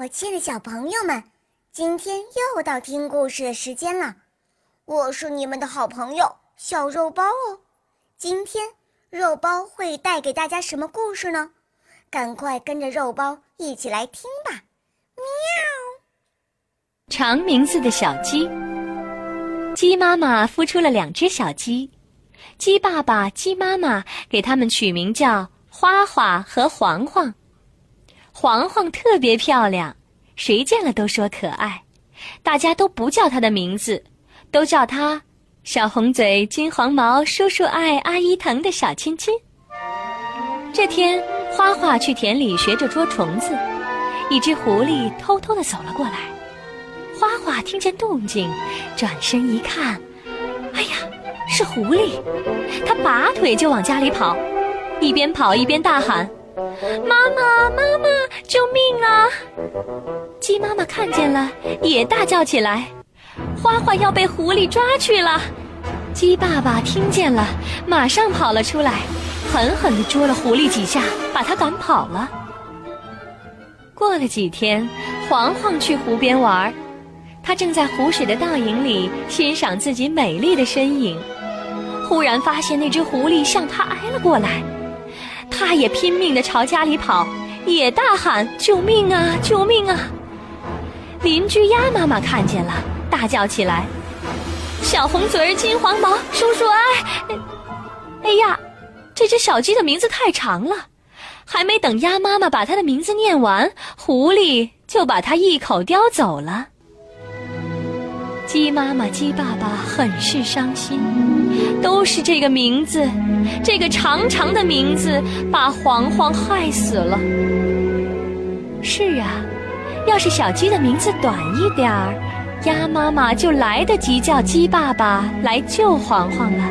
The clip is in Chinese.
我亲爱的小朋友们，今天又到听故事的时间了。我是你们的好朋友小肉包哦。今天肉包会带给大家什么故事呢？赶快跟着肉包一起来听吧！喵。长名字的小鸡。鸡妈妈孵出了两只小鸡，鸡爸爸、鸡妈妈给它们取名叫花花和黄黄。黄黄特别漂亮，谁见了都说可爱。大家都不叫它的名字，都叫它“小红嘴、金黄毛、叔叔爱、阿姨疼”的小亲亲。这天，花花去田里学着捉虫子，一只狐狸偷偷的走了过来。花花听见动静，转身一看，哎呀，是狐狸！他拔腿就往家里跑，一边跑一边大喊。妈妈，妈妈，救命啊！鸡妈妈看见了，也大叫起来：“花花要被狐狸抓去了！”鸡爸爸听见了，马上跑了出来，狠狠地捉了狐狸几下，把它赶跑了。过了几天，黄黄去湖边玩儿，他正在湖水的倒影里欣赏自己美丽的身影，忽然发现那只狐狸向他挨了过来。他也拼命地朝家里跑，也大喊：“救命啊！救命啊！”邻居鸭妈妈看见了，大叫起来：“小红嘴儿，金黄毛，叔叔哎！”哎呀，这只小鸡的名字太长了，还没等鸭妈妈把它的名字念完，狐狸就把它一口叼走了。鸡妈妈、鸡爸爸很是伤心，都是这个名字，这个长长的名字把黄黄害死了。是啊，要是小鸡的名字短一点儿，鸭妈妈就来得及叫鸡爸爸来救黄黄了。